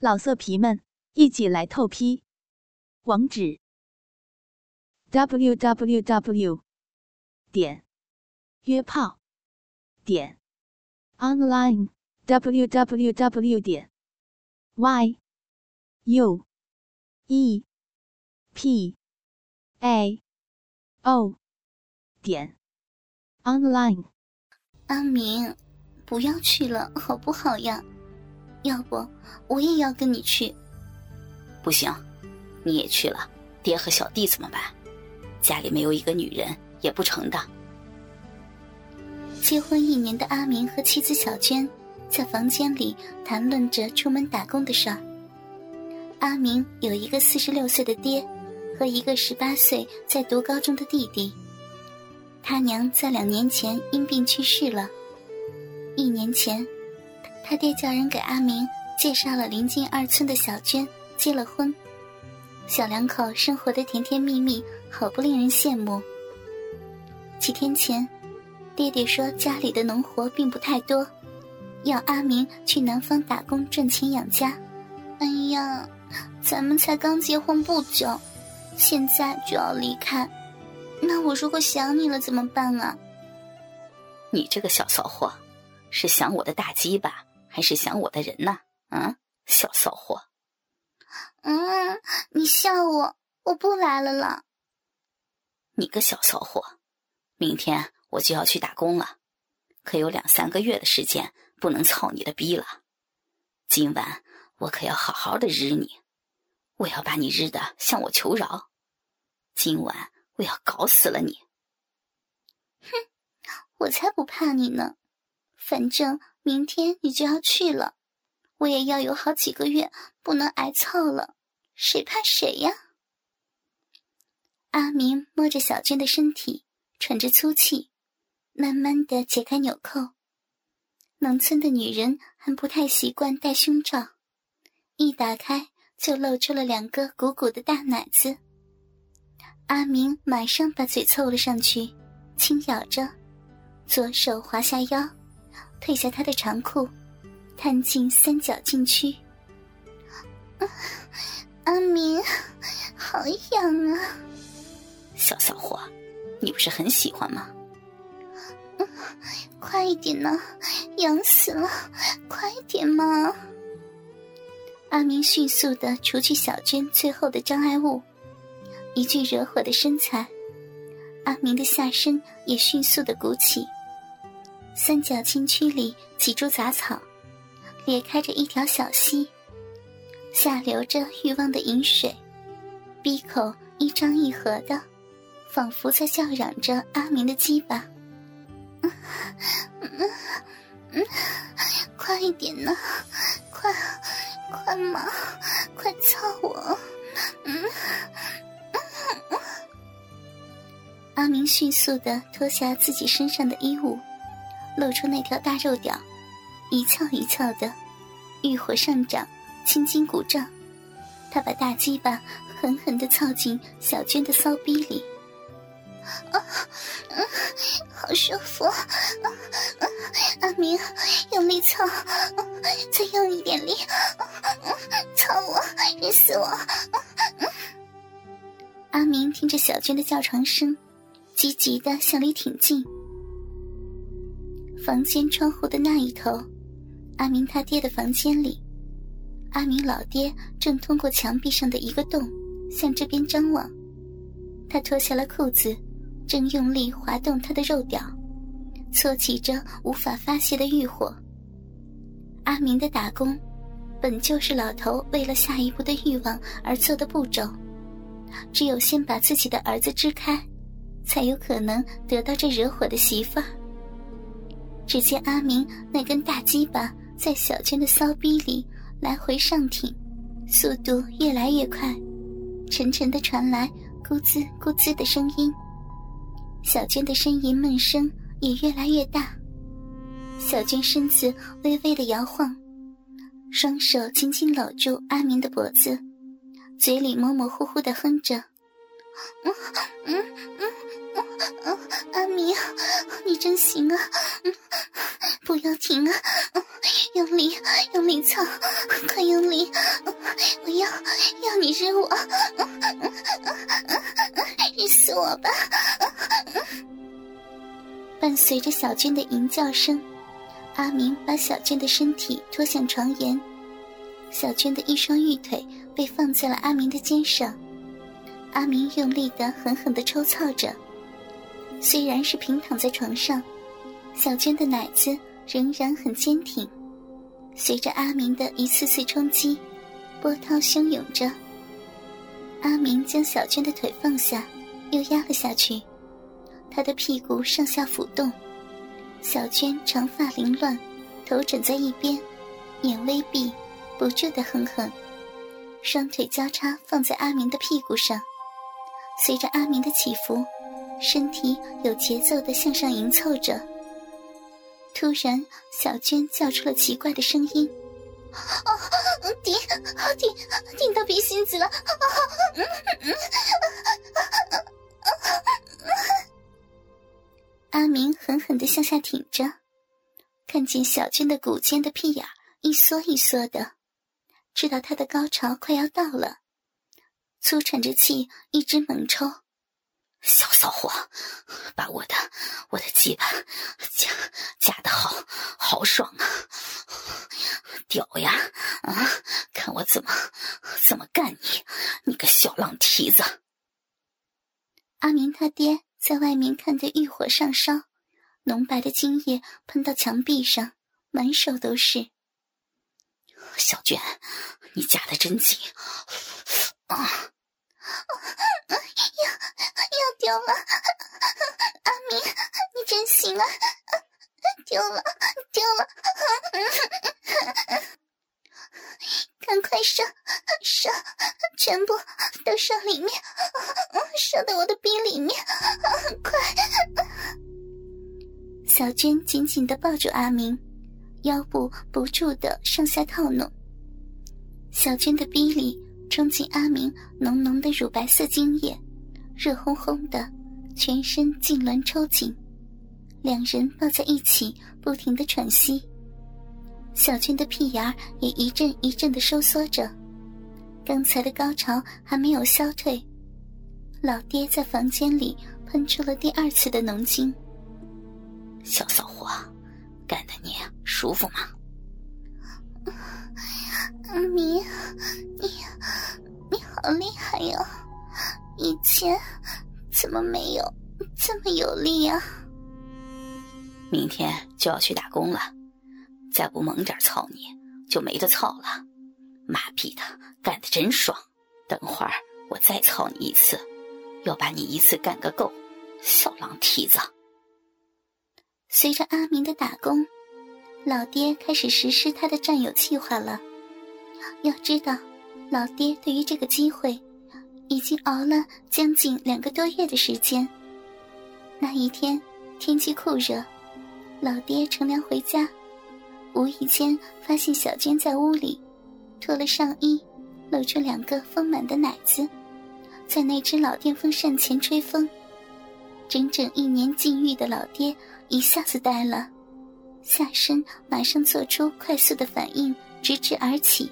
老色皮们，一起来透批！网址：w w w 点约炮点 online w w w 点 y u e p a o 点 online。阿明，不要去了，好不好呀？要不我也要跟你去。不行，你也去了，爹和小弟怎么办？家里没有一个女人也不成的。结婚一年的阿明和妻子小娟在房间里谈论着出门打工的事儿。阿明有一个四十六岁的爹，和一个十八岁在读高中的弟弟。他娘在两年前因病去世了。一年前。他爹叫人给阿明介绍了临近二村的小娟，结了婚。小两口生活的甜甜蜜蜜，好不令人羡慕。几天前，爹爹说家里的农活并不太多，要阿明去南方打工赚钱养家。哎呀，咱们才刚结婚不久，现在就要离开，那我如果想你了怎么办啊？你这个小骚货，是想我的大鸡吧？还是想我的人呢？嗯，小骚货。嗯，你笑我，我不来了啦。你个小骚货，明天我就要去打工了，可有两三个月的时间不能操你的逼了。今晚我可要好好的日你，我要把你日的向我求饶。今晚我要搞死了你。哼，我才不怕你呢，反正。明天你就要去了，我也要有好几个月不能挨操了，谁怕谁呀？阿明摸着小娟的身体，喘着粗气，慢慢的解开纽扣。农村的女人还不太习惯戴胸罩，一打开就露出了两个鼓鼓的大奶子。阿明马上把嘴凑了上去，轻咬着，左手滑下腰。褪下他的长裤，探进三角禁区。阿明，好痒啊！小骚货，你不是很喜欢吗？快一点呢，痒死了！快点嘛！阿明迅速的除去小娟最后的障碍物，一具惹火的身材，阿明的下身也迅速的鼓起。三角禁区里几株杂草，裂开着一条小溪，下流着欲望的饮水，闭口一张一合的，仿佛在叫嚷着阿明的鸡巴。嗯嗯嗯，快一点呢，快快嘛，快操我！嗯嗯阿明迅速的脱下自己身上的衣物。露出那条大肉屌，一翘一翘的，欲火上涨，青筋鼓胀。他把大鸡巴狠狠的操进小娟的骚逼里，啊，嗯，好舒服！啊啊，阿明，用力操，再用一点力，操我，忍死我！阿明听着小娟的叫床声，积极的向里挺进。房间窗户的那一头，阿明他爹的房间里，阿明老爹正通过墙壁上的一个洞向这边张望。他脱下了裤子，正用力滑动他的肉屌，搓起着无法发泄的欲火。阿明的打工，本就是老头为了下一步的欲望而做的步骤，只有先把自己的儿子支开，才有可能得到这惹火的媳妇儿。只见阿明那根大鸡巴在小娟的骚逼里来回上挺，速度越来越快，沉沉的传来咕滋咕滋的声音。小娟的呻吟闷声也越来越大，小娟身子微微的摇晃，双手紧紧搂住阿明的脖子，嘴里模模糊糊的哼着：“嗯嗯嗯嗯，阿明，你真行啊！嗯，不要停啊！用力，用力操，快用力！我要，要你日我，日死我吧！伴随着小娟的吟叫声，阿明把小娟的身体拖向床沿，小娟的一双玉腿被放在了阿明的肩上。阿明用力的、狠狠的抽操着，虽然是平躺在床上，小娟的奶子仍然很坚挺。随着阿明的一次次冲击，波涛汹涌着。阿明将小娟的腿放下，又压了下去，他的屁股上下浮动，小娟长发凌乱，头枕在一边，眼微闭，不住的哼哼，双腿交叉放在阿明的屁股上，随着阿明的起伏，身体有节奏的向上迎凑着。突然，小娟叫出了奇怪的声音：“啊，顶，顶，顶到鼻心子了！”阿明狠狠的向下挺着，看见小娟的骨尖的屁眼一缩一缩的，知道她的高潮快要到了，粗喘着气，一直猛抽。小骚货，把我的我的鸡巴夹夹的好好爽啊！屌呀！啊，看我怎么怎么干你，你个小浪蹄子！阿明他爹在外面看得欲火上烧，浓白的精液喷到墙壁上，满手都是。小娟，你夹的真紧啊！要要丢了，阿明，你真行啊！丢了，丢了，赶快射，射，全部都射里面，射到我的逼里面，快！小娟紧紧的抱住阿明，腰部不住的上下套弄，小娟的逼里。冲进阿明浓浓的乳白色精液，热烘烘的，全身痉挛抽紧，两人抱在一起，不停的喘息。小娟的屁眼也一阵一阵的收缩着，刚才的高潮还没有消退，老爹在房间里喷出了第二次的浓精。小骚货，干的你舒服吗？阿明，你好厉害呀！以前怎么没有这么有力呀？明天就要去打工了，再不猛点操你，就没得操了。妈逼的，干的真爽！等会儿我再操你一次，要把你一次干个够，小狼蹄子！随着阿明的打工，老爹开始实施他的占有计划了。要知道，老爹对于这个机会，已经熬了将近两个多月的时间。那一天天气酷热，老爹乘凉回家，无意间发现小娟在屋里，脱了上衣，露出两个丰满的奶子，在那只老电风扇前吹风。整整一年禁欲的老爹一下子呆了，下身马上做出快速的反应，直直而起。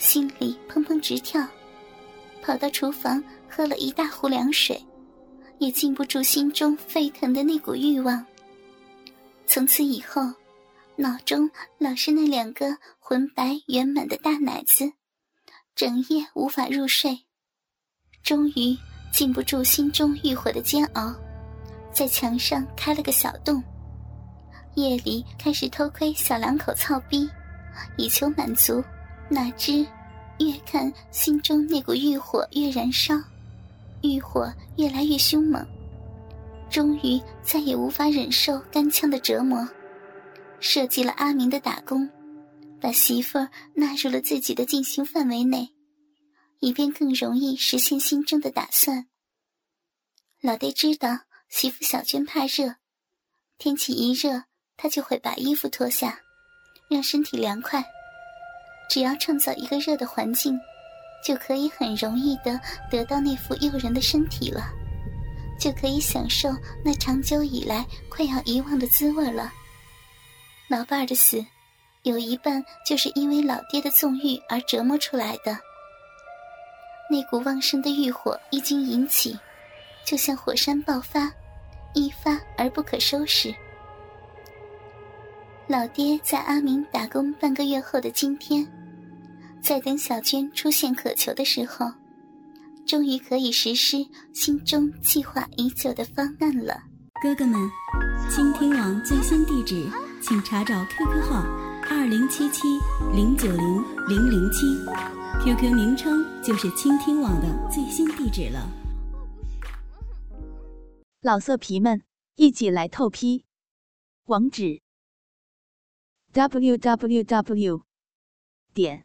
心里砰砰直跳，跑到厨房喝了一大壶凉水，也禁不住心中沸腾的那股欲望。从此以后，脑中老是那两个浑白圆满的大奶子，整夜无法入睡。终于禁不住心中欲火的煎熬，在墙上开了个小洞，夜里开始偷窥小两口操逼，以求满足。哪知，越看心中那股欲火越燃烧，欲火越来越凶猛，终于再也无法忍受干枪的折磨，设计了阿明的打工，把媳妇儿纳入了自己的进行范围内，以便更容易实现心中的打算。老爹知道媳妇小娟怕热，天气一热，他就会把衣服脱下，让身体凉快。只要创造一个热的环境，就可以很容易的得到那副诱人的身体了，就可以享受那长久以来快要遗忘的滋味了。老伴儿的死，有一半就是因为老爹的纵欲而折磨出来的。那股旺盛的欲火一经引起，就像火山爆发，一发而不可收拾。老爹在阿明打工半个月后的今天。在等小娟出现渴求的时候，终于可以实施心中计划已久的方案了。哥哥们，倾听网最新地址，请查找 QQ 号二零七七零九零零零七，QQ 名称就是倾听网的最新地址了。老色皮们，一起来透批，网址：w w w 点。